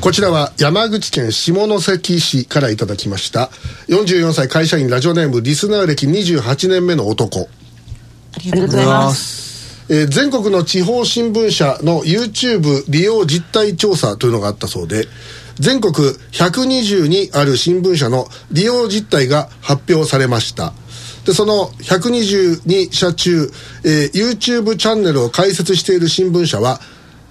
こちらは山口県下関市からいただきました。44歳会社員ラジオネームリスナー歴28年目の男。ありがとうございます。えー全国の地方新聞社の YouTube 利用実態調査というのがあったそうで全国122ある新聞社の利用実態が発表されました。でその122社中、えー YouTube チャンネルを開設している新聞社は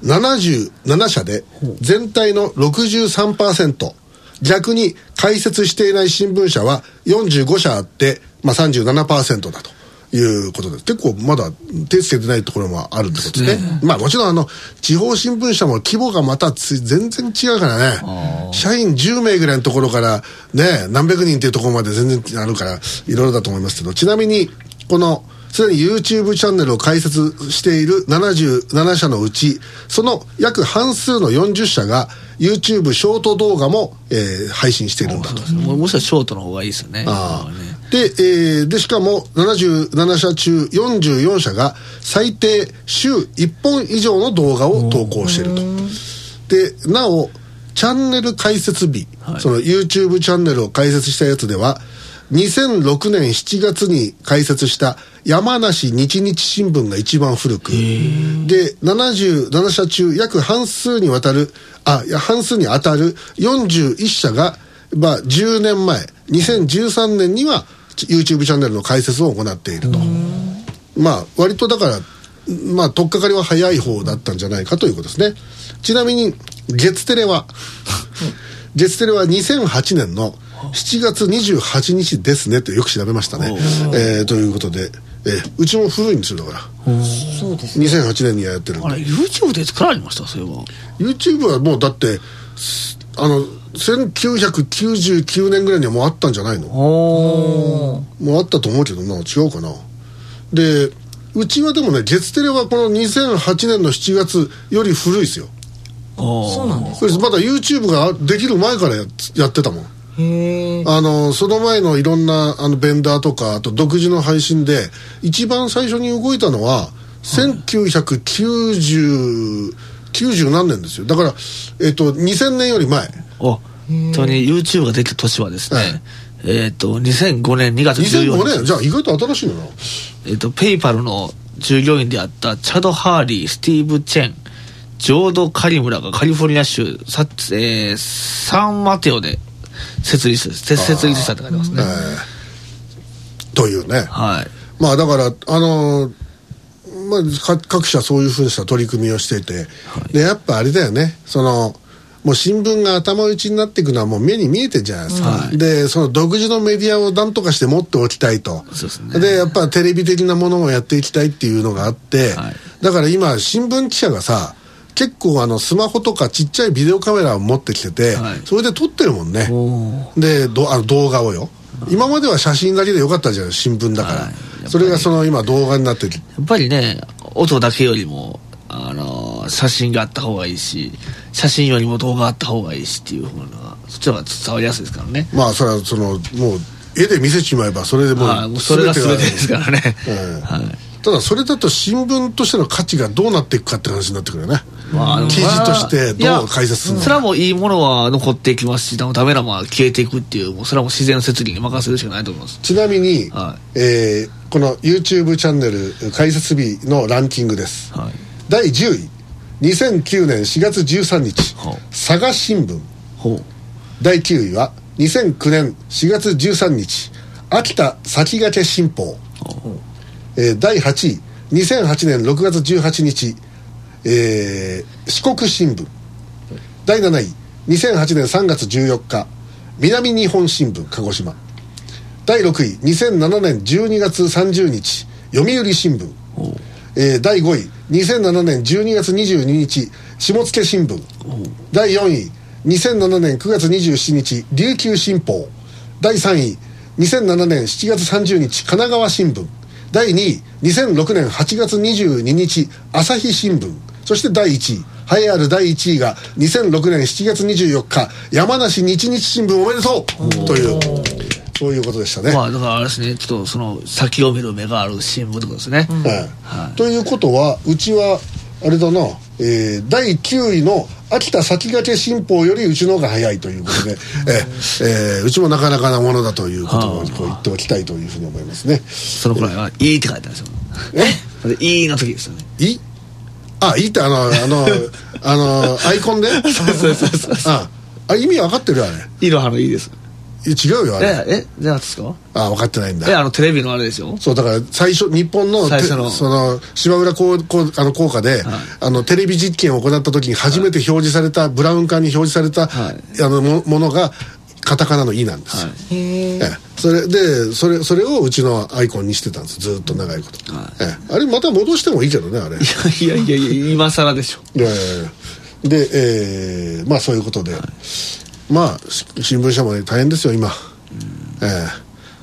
77社で全体の63%逆に開設していない新聞社は45社あって、まあ、37%だということです。結構まだ手つけてないところもあるってことですね。まあもちろんあの地方新聞社も規模がまたつ全然違うからね。社員10名ぐらいのところからね何百人っていうところまで全然あるからいろいろだと思いますけど。ちなみにこのすでに YouTube チャンネルを開設している77社のうちその約半数の40社が YouTube ショート動画も、えー配信しているんだと。もしかしたらショートの方がいいですよね。あで,、えーでしかも77社中44社が最低週1本以上の動画を投稿していると。でなおチャンネル開設日、その YouTube チャンネルを開設したやつでは2006年7月に開設した山梨日日新聞が一番古く。で77社中約半数にわたるあ半数に当たる41社が、まあ、10年前2013年には YouTube チャンネルの開設を行っていると。まあ割とだからまあ取っかかりは早い方だったんじゃないかということですね。ちなみに月テレは月テレは2008年の7月28日ですねとよく調べましたね、えーということで、えーうちも古いんですよだから。そうですね。2008年にはやってるんで。あれ YouTube で作られました？それは。YouTube はもうだってすあの1999年ぐらいにはもうあったんじゃないの？おもうあったと思うけどな違うかな。でうちはでもね月テレはこの2008年の7月より古いですよ。そうなんですこれまだ YouTube ができる前からややってたもんあのその前のいろんなあのベンダーとかあと独自の配信で一番最初に動いたのは1990 90何年ですよ。だから、えっと2000年より前。お本当に YouTube ができた年はですね、はい。えっ、と2005年2月14 2005日。年。じゃあ意外と新しいのな。えっ、とペイパルの従業員であったチャド・ハーリースティーブ・チェンジョード・カリムラがカリフォルニア州サ,、えーサンマテオで設立設設立したって書いてますね、というね。はい。まあだからあのーまあ、か各社そういうふうにした取り組みをしてい。て、でやっぱあれだよね。そのもう新聞が頭打ちになっていくのはもう目に見えてるじゃないですか、はい。でその独自のメディアを何とかして持っておきたいと。ですね。でやっぱテレビ的なものをやっていきたいっていうのがあって、はい。だから今新聞記者がさ結構あのスマホとかちっちゃいビデオカメラを持ってきてて、はい。それで撮ってるもんね。おでどあの動画をよ。今までは写真だけでよかったじゃん新聞だから、はい。それがその今動画になってるやっぱりね音だけよりもあのー写真があった方がいいし写真よりも動画あった方がいいしっていうふうなそっちの方が伝わりやすいですからね。まあそれはそのもう絵で見せちまえばそれでもうはい。もうそれが全てですからね、うん はい。ただそれだと新聞としての価値がどうなっていくかって話になってくるよね、記事としてどう解説するの？それはもういいものは残っていきますしダメなものは消えていくっていうもうそれはもう自然の摂理に任せるしかないと思います。ちなみに、はえーこの YouTube チャンネル開設日のランキングです、はい。第10位2009年4月13日はあ佐賀新聞。第9位は2009年4月13日秋田先駆け新報、えー第8位2008年6月18日、えー四国新聞。第7位。2008年3月14日。南日本新聞鹿児島。第6位。2007年12月30日。読売新聞、えー第5位。2007年12月22日。下野新聞。第4位。2007年9月27日。琉球新報。第3位。2007年7月30日。神奈川新聞。第2位。2006年8月22日。朝日新聞そして第1位。栄えある第1位が2006年7月24日山梨日日新聞おめでとう！というそういうことでしたね、まあだからあれですねちょっとその先を見る目がある新聞ってことですね、はい。ということはうちはあれだなえー第9位の秋田先駆け新報よりうちの方が早いということで、えーえーうちもなかなかなものだということをこう言っておきたいというふうに思いますね。そのくらいは「いい」って書いてあるんですよえ？でいいの時ですよね。いい？あいいってあのあのあのアイコンで？そうそうそうああ意味分かってるよあれ。いいの葉のいいです。いや違うよあれ。ええじゃあですか？あ分かってないんえだあのテレビのあれですよそうだから最初日本の最初の。てその芝浦こうこうあの効果で、あのテレビ実験を行った時に初めて表示された、ブラウン管に表示された、はい。あのもものがカタカナの「イ」なんですよ、はい。へえええ。それでそれそれをうちのアイコンにしてたんです。ずーっと長いこと、はい。ええ。あれまた戻してもいいけどねあれ。いやいやいやいや今更でしょ。いやいやいや。で、えーまあそういうことで、まあし新聞社もね大変ですよ今、ええ。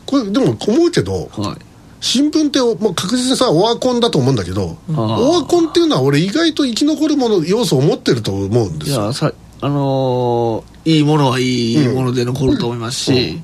これでも思うけどはい。新聞って、まあ、確実にさオワコンだと思うんだけどオワコンっていうのは俺意外と生き残るもの要素を持ってると思うんですよ。いやさあのーいいものはいいもので残ると思いますし、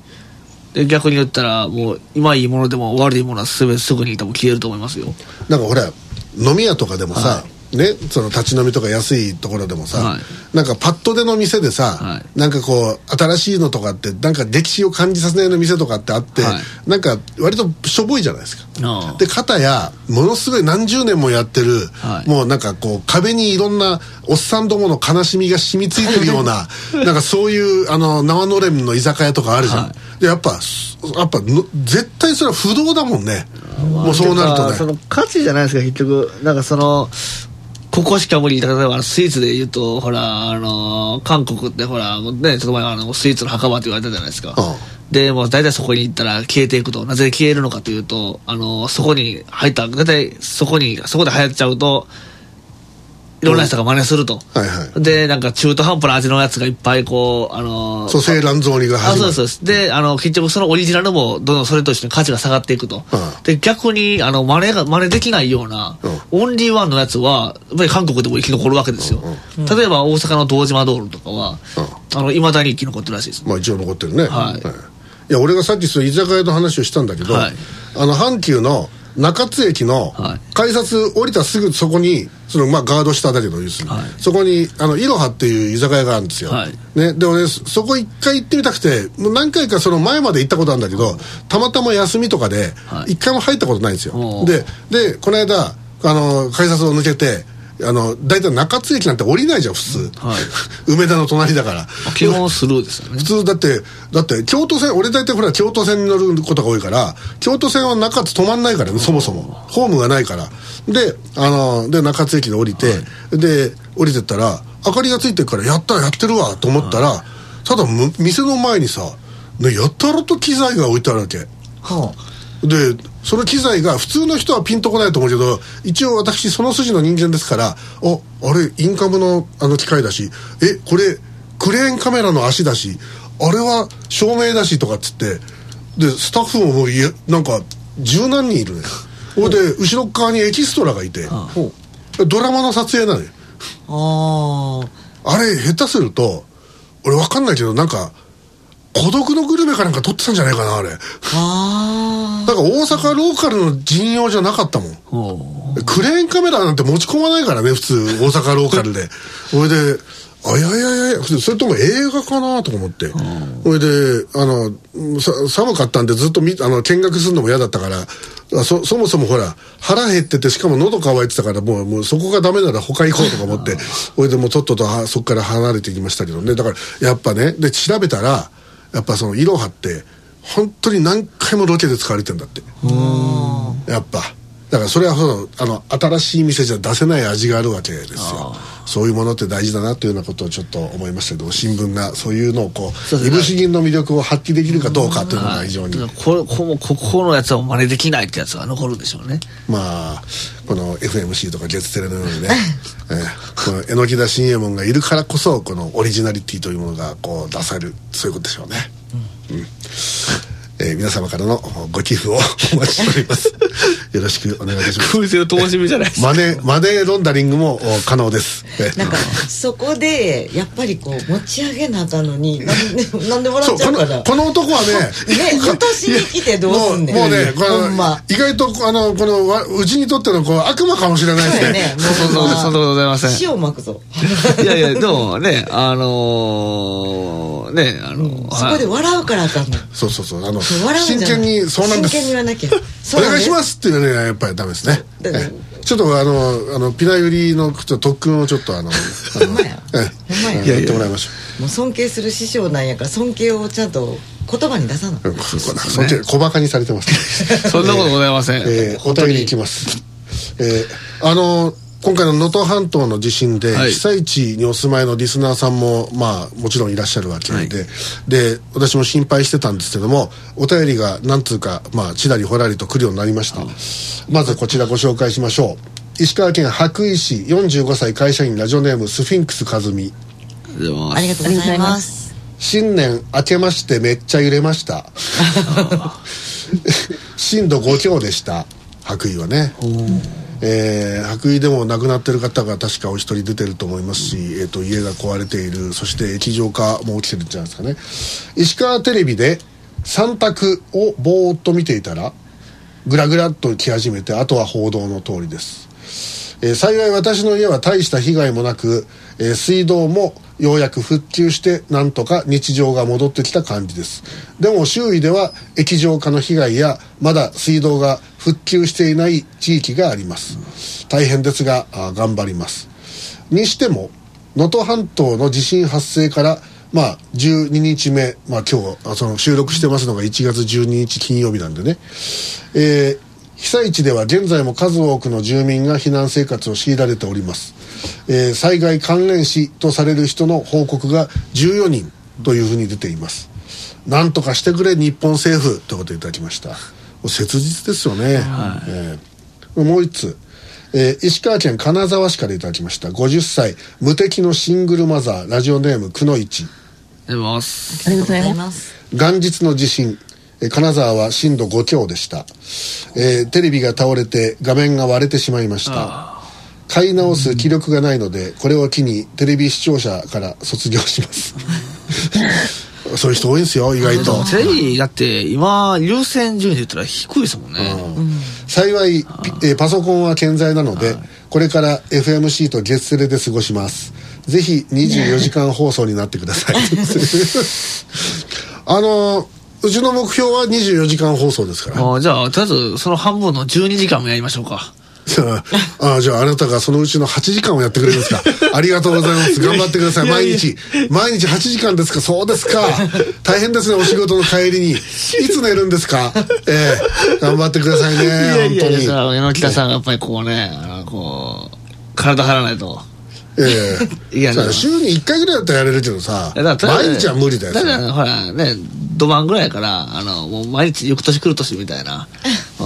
で逆に言ったらもう今いいものでも悪いものは全てすぐに多分消えると思いますよ。なんかほら飲み屋とかでもさ、はね、その立ち飲みとか安いところでもさ、はい。なんかパッと出の店でさ、はい。なんかこう新しいのとかってなんか歴史を感じさせないような店とかってあって、はい。なんか割としょぼいじゃないですか。で片やものすごい何十年もやってる、はい。もうなんかこう壁にいろんなおっさんどもの悲しみが染みついてるような なんかそういうあの生のれんの居酒屋とかあるじゃん、はい。でやっぱやっぱの絶対それは不動だもんね。もうそうなるとね。その価値じゃないですか結局。なんかそのここしか無理例えばスイーツで言うとほらあの韓国ってほらねちょっと前あのスイーツの墓場って言われたじゃないですか、うん。でもう大体そこに行ったら消えていくとなぜ消えるのかというとあのそこに入った大体そこにそこで流行っちゃうといろんな人が真似すると、はいはい。でなんか中途半端な味のやつがいっぱいこうあの蘇生卵雑煮があ始まる。そうですそう。ですであの結局そのオリジナルもどんどんそれと一緒に価値が下がっていくと、うん。で逆にあの真似が真似できないような、オンリーワンのやつはやっぱり韓国でも生き残るわけですよ、例えば大阪の堂島ドールとかは、あの未だに生き残ってるらしいです。まあ一応残ってるね。はい。いや俺がさっきその居酒屋の話をしたんだけど、はい。あの阪急の中津駅のはい。改札降りたすぐそこにそのまあガード下だけど要するに、はい。そこにあのいろはっていう居酒屋があるんですよ、はい。ね、で俺そそこ一回行ってみたくてもう何回かその前まで行ったことあるんだけどたまたま休みとかではい。一回も入ったことないんですよ、おー。ででこの間あの改札を抜けてあの大体中津駅なんて降りないじゃん普通、はい。梅田の隣だから。基本スルーですよね。普通だってだって京都線俺大体ほら京都線に乗ることが多いから京都線は中津止まんないからねそもそも。ホームがないから。であので中津駅で降りて、で降りてったら明かりがついてるからやったやってるわと思ったら、ただむ店の前にさねやったらと機材が置いてあるわけ。はでその機材が普通の人はピンとこないと思うけど一応私その筋の人間ですからああれインカムのあの機械だしえこれクレーンカメラの足だしあれは照明だしとかっつってでスタッフももういやなんか十何人いるね。ほいで後ろっ側にエキストラがいてドラマの撮影なのよ。うあ。あれ下手すると俺わかんないけどなんか孤独のグルメかなんか撮ってたんじゃないかなあれ。ああなんか大阪ローカルの陣容じゃなかったもん。クレーンカメラなんて持ち込まないからね普通大阪ローカルで。それであいやいやいやそれとも映画かなとか思って。それであのさ寒かったんでずっとみあの見学するのも嫌だったからあそそもそもほら腹減っててしかも喉乾いてたからもうもうそこがダメなら他行こうとか思って。それでもうとっととはそこから離れてきましたけどね。だからやっぱねで調べたらやっぱそのいろはって本当に何回もロケで使われてんだって。やっぱ。だからそれはそのあの新しい店じゃ出せない味があるわけですよ。そういうものって大事だなというようなことをちょっと思いましたけど新聞がそういうのをこそういぶし銀の魅力を発揮できるかどうかというのが非常に。はいこれこここのやつは真似できないってやつが残るんでしょうね。まあこの FMC とか月テレのようにね、えーこの榎田信右衛門がいるからこそこのオリジナリティというものがこう出されるそういうことでしょうね、うん。えー皆様からのご寄付をお待ちしております よろしくお願いいたします。空前の灯火じゃないですかマネーマネーロンダリングもお可能です。えなんかそこでやっぱりこう持ち上げなあかんのになんでなんで笑っちゃうかなこの男はね ね落としに来てどうすんねん。もうねこのほんま。意外とあのこのわうちにとってのこう悪魔かもしれないですね。そうそうそうそうそんなことございません塩まくぞ。いやいやでもねあのー、ねあの、そこで笑うからあかんの。そうそうそう。あの真剣にそうなんです。真剣に言わなきゃ。お願いしますすっていうのはやっぱりダメですね。ちょっとあのあのピナユリのちょっと特訓をちょっとあの や。や。ってもらいましょもう尊敬する師匠なんやから尊敬をちゃんと言葉に出さなううんこそっち小バカにされてます そんなことございません、えーお便りいきます、えーあの今回の能登半島の地震で、はい。被災地にお住まいのリスナーさんもまあもちろんいらっしゃるわけで、はい。で私も心配してたんですけどもお便りが何通かまあちらりほらりと来るようになりました。まずこちらご紹介しましょう。石川県羽咋市45歳会社員ラジオネームスフィンクス和美。ありがとうございます。新年明けましてめっちゃ揺れました。震度5強でした白衣はね。えー白衣でも亡くなってる方が確かお一人出てると思いますし、えー、と家が壊れている。そして液状化も起きてるんじゃないですかね。石川テレビで3択をぼーっと見ていたらグラグラっと来始めてあとは報道の通りです。えー幸い私の家は大した被害もなく、えー水道もようやく復旧してなんとか日常が戻ってきた感じです。でも周囲では液状化の被害やまだ水道が復旧していない地域があります。大変ですが頑張ります。にしても能登半島の地震発生からまあ12日目、まあ、今日その収録してますのが1月12日金曜日なんでね、えー被災地では現在も数多くの住民が避難生活を強いられております、えー災害関連死とされる人の報告が14人というふうに出ています。なんとかしてくれ日本政府ということをいただきました。切実ですよね、えーもう一つ。えー石川県金沢市からいただきました。50歳。無敵のシングルマザー。ラジオネームくのいち。でますありがとうございあります。がとうございます。元日の地震。えー金沢は震度5強でした、えーテレビが倒れて画面が割れてしまいました買い直す気力がないのでこれを機にテレビ視聴者から卒業します。そういう人多いんですよ意外と。テレビだって今優先順位で言ったら低いですもんね、幸いピえーパソコンは健在なのでこれから FMC と月セレで過ごします。ぜひ24時間放送になってください。あのうちの目標は24時間放送ですから。あじゃあとりあえずその半分の12時間もやりましょうか ああじゃああなたがそのうちの8時間をやってくれるんですか。ありがとうございます。頑張ってください。毎日。毎日8時間ですか。そうですか。大変ですねお仕事の帰りに。いつ寝るんですか？ええ。頑張ってくださいねいやいや本当に。いや榎田さんがやっぱりこうねあのこう体張らないと。ええ。いやさ週に1回ぐらいだったらやれるけどさ毎日は無理だよだからほらね土盤ぐらいからあのもう毎日翌年来る年みたいな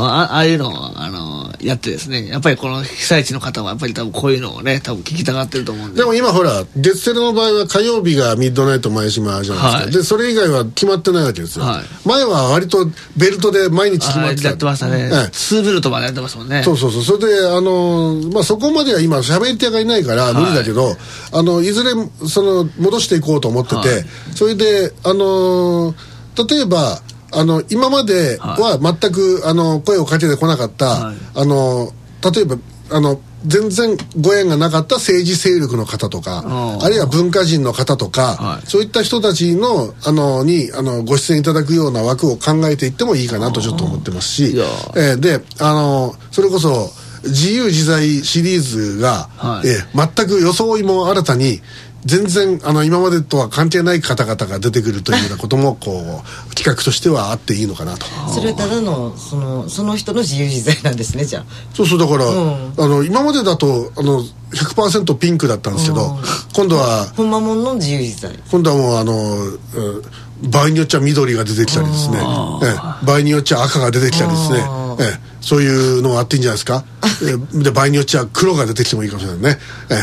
あああいうのをあのやってですね。やっぱりこの被災地の方はやっぱり多分こういうのをね多分聞きたがってると思うんで。でも今ほら月セレの場合は火曜日がミッドナイト前島じゃないですか、はい。でそれ以外は決まってないわけですよ、はい。前は割とベルトで毎日決まあってた。やってましたね、ええ。ツーベルトまでやってますもんね。そうそうそう。それであのーまあそこまでは今喋り手がいないから無理だけど、あのいずれその戻していこうと思ってて、はい。それであのー例えばあの今までは全く、あの声をかけてこなかった、はい。あの例えばあの全然ご縁がなかった政治勢力の方とかあるいは文化人の方とか、はい。そういった人たちのあのにあのご出演いただくような枠を考えていってもいいかなとちょっと思ってますしえーであのそれこそ自由自在シリーズが、はい。えー全く装いも新たに全然あの今までとは関係ない方々が出てくるというようなこともこう企画としてはあっていいのかなと。それはただのそのその人の自由自在なんですねじゃあ。そうそうだから、うん。あの今までだとあの100%ピンクだったんですけど、うん。今度はほんまもんの自由自在。今度はもうあの、うん場合によっちゃ緑が出てきたりですね、ええ場合によっちゃ赤が出てきたりですね。あ、ええそういうのがあっていいんじゃないですか、ええで場合によっちゃ黒が出てきてもいいかもしれないね、えええ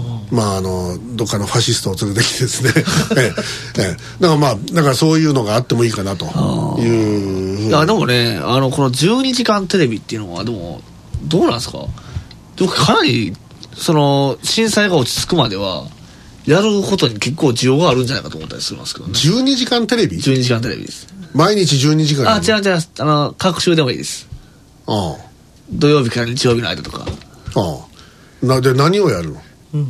えまああのどっかのファシストを連れてきてですね、ええええ。だからまあだからそういうのがあってもいいかなと。いうふいや、でもね、あの、この12時間テレビっていうのは、でも、どうなんですか？でもかなり、その、震災が落ち着くまでは、やることに結構需要があるんじゃないかと思ったりしますけどね。12時間テレビ？12時間テレビです。毎日12時間あ、違う違う、あの、各週でもいいです。あ土曜日から日曜日の間とか。あああ。なで何をやるの、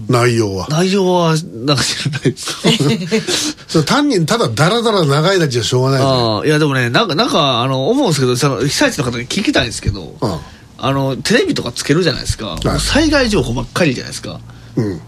内容は内容は、なんか知らないです。それ単にただダラダラ長いだけじゃしょうがないじゃんああ、いやでもね、なんか、なんか、あの、思うんですけど、その、被災地の方に聞きたいんですけど、ああの、テレビとかつけるじゃないですか。災害情報ばっかりじゃないですか。うん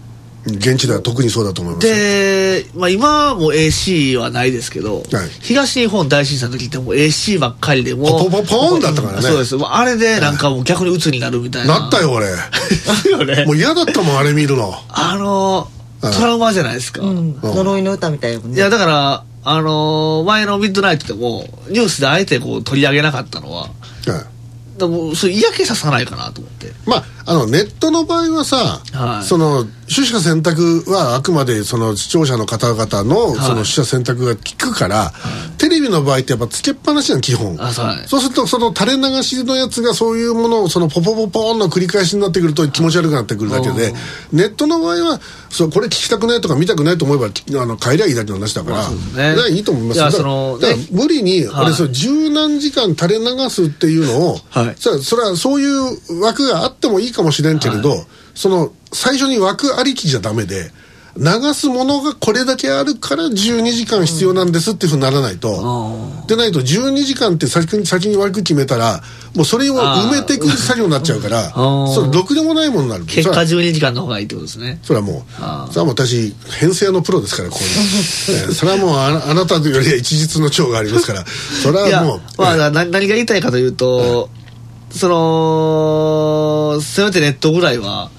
現地では特にそうだと思います。よで、まあ今も AC はないですけど、はい。東日本大震災の時ってもう AC ばっかりでもうポポポポーンだったからね。そうです。もうあれでなんかもう逆に鬱になるみたいな。なったよ俺。も。う嫌だったもんあれ見るの。あの、うん。トラウマじゃないですか。うん。呪いの歌みたいなもんね。いや、だから、あのー前のミッドナイトでも、ニュースであえてこう取り上げなかったのは、はい。でもそれ嫌気ささないかなと思って。まあ、あのネットの場合はさ、はい。その取捨選択はあくまでその視聴者の方々のい。その取捨選択が効くから、テレビの場合ってやっぱつけっぱなしなの基本、あそう。はいそうするとその垂れ流しのやつがそういうものをそのポポポポーンの繰り返しになってくると気持ち悪くなってくるだけで、ネットの場合はそうこれ聞きたくないとか見たくないと思えばあの帰りゃいいだけの話だから、ね。いいと思います。だから無理に、はい。俺それ十何時間垂れ流すっていうのを、はい。それはそういう枠があってもいいかもしれんけれど、その最初に枠ありきじゃダメで流すものがこれだけあるから12時間必要なんですっていうふうにならないと、でないと12時間って先に先に枠決めたらもうそれを埋めていく作業になっちゃうからーそれろくでもないものになる結果それは12時間の方がいいってことですね。それはもうそれはもう私編成のプロですからこういうの、えーそれはもうあなあなたよりは一日の長がありますからそれはもう、まあ、な何が言いたいかというと、その、せめてネットぐらいは、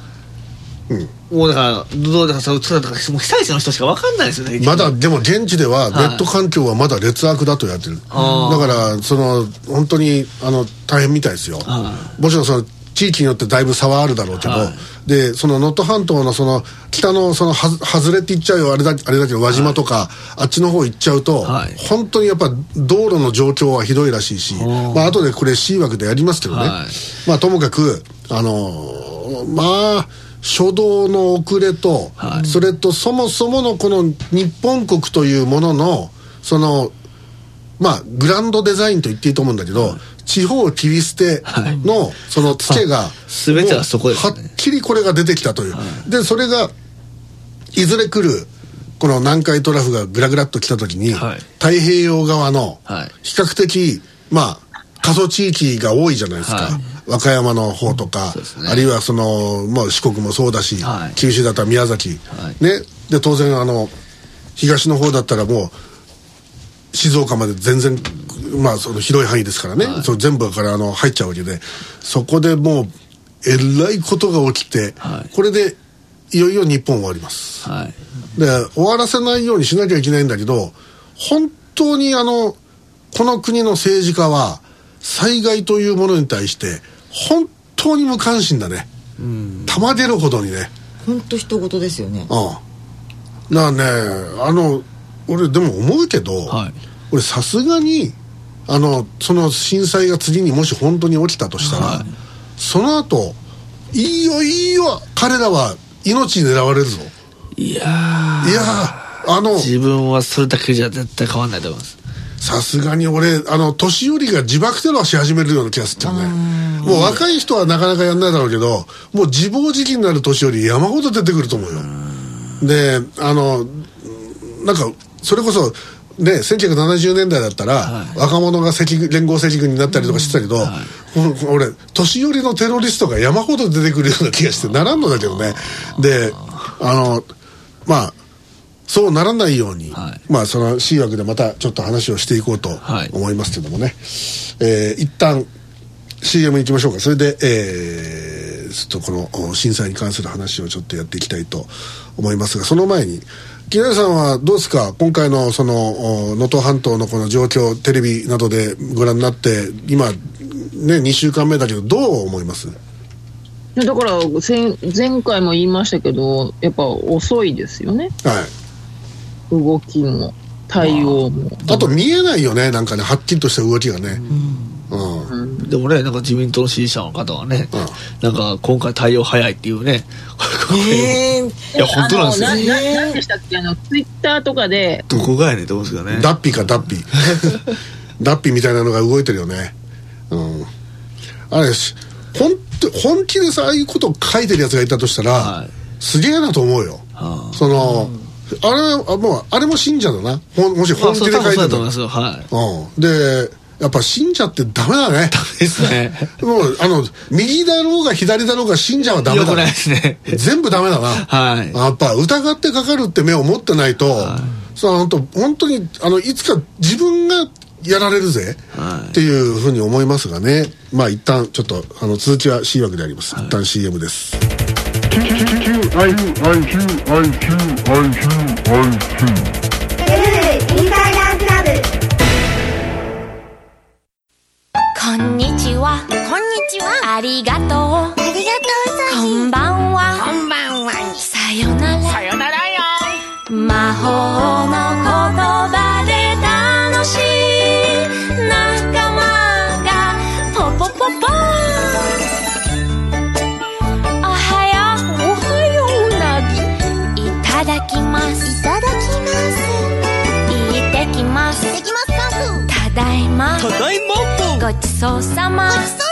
うん。もうだから、どうだから、そう、だからもう被災地の人しか分かんないですよね。まだでも現地ではネット環境はまだ劣悪だとやってる、だあー。からその本当にあの大変みたいですよ。はもちろんその地域によってだいぶ差はあるだろうけど、はでその能登半島のその北のそのはず外れって言っちゃうよあれだあれだけど輪島とか、あっちの方行っちゃうと、はい。本当にやっぱ道路の状況はひどいらしいし、ーまあ後でこれ C 枠でやりますけどね、はい。まあともかくあのーまあ初動の遅れと、はい。それとそもそものこの日本国というもののそのまあグランドデザインと言っていいと思うんだけど、地方切り捨てのそのツケが、全てはそこですはっきりこれが出てきたという、でそれがいずれ来るこの南海トラフがグラグラっと来た時に、はい。太平洋側のはい。比較的まあ過疎地域が多いじゃないですか、はい。和歌山の方とか、あるいはその、まあ、四国もそうだし、はい。九州だったら宮崎、はい。ね。で当然あの東の方だったらもう静岡まで全然まあその広い範囲ですからね、それ全部からあの入っちゃうわけで。そこでもうえらいことが起きて、はい。これでいよいよ日本終わります。はい。で終わらせないようにしなきゃいけないんだけど本当にあのこの国の政治家は災害というものに対して本当に無関心だね。たまげるほどにね。本当人事ですよね。うん。だからねあの俺でも思うけど、はい。俺さすがにあのその震災が次にもし本当に起きたとしたら、はい。その後いいよいいよ彼らは命狙われるぞ。いやいやーあの自分はそれだけじゃ絶対変わんないと思います。さすがに俺あの年寄りが自爆テロし始めるような気がするんだよね。もう若い人はなかなかやんないだろうけどもう自暴自棄になる年寄り山ほど出てくると思うよ。であのなんかそれこそね、1970年代だったら、はい。若者が赤軍連合赤軍になったりとかしてたけど、うん俺年寄りのテロリストが山ほど出てくるような気がしてならんのだけどね。であのまあそうならないように、はい。まあその C 枠でまたちょっと話をしていこうとはい。思いますけどもね、えー一旦 CM 行きましょうか。それで、えー、ちょっとこのお震災に関する話をちょっとやっていきたいと思いますがその前に木梨さんはどうですか？今回のそのお能登半島のこの状況テレビなどでご覧になって今ね2週間目だけどどう思います？だから前前回も言いましたけどやっぱ遅いですよね。はい。動きも対応も。あと見えないよねなんかねはっきりとした動きがね。うん、でもねなんか自民党の支持者の方はね、うん。なんか今回対応早いっていうねえー。いや本当なんですよ。あのなななんでしたっけ？あの、ツイッターとかで、どこがやねんって思うんですけどね。ダッピかダッピ ダッピみたいなのが動いてるよね。うん。あれし本当本気でさああいうことを書いてるやつがいたとしたら、はい。すげえなと思うよ。はあ。その、あれあもうあれも信者だな。もし本気で書いてるそうだと思いますよ。はい。うん。でやっぱ信者ってダメだね。ですね。もうあの右だろうが左だろうが信者はダメだ。よくないですね。全部ダメだな。はい。やっぱ疑ってかかるって目を持ってないと、そう本当本当にあのいつか自分がやられるぜ、はい。っていうふうに思いますがね。まあ一旦ちょっとあの続きは C 枠であります、一旦 CM です。こありがとう。ありがとうこんばんは。こんばんは。さよなら。さよならよ。魔法の言葉で楽しい仲間がポポポポおはよう。おはようなぎ。いただきます。いただきます。いってきます。いってきますただいま。ただいまごちそうさま。ごちそう。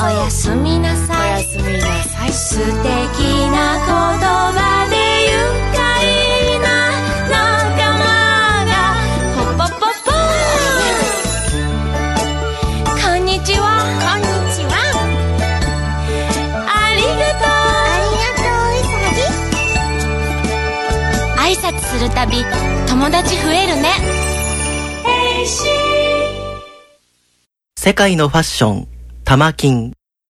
おやすみなさい。おやすみなさい。素敵な言葉で愉快な仲間がポポポポこんにちは。こんにちは。ありがとう。ありがとう、う。さぎ。挨拶するたび友達増えるね。世界のファッション、玉金。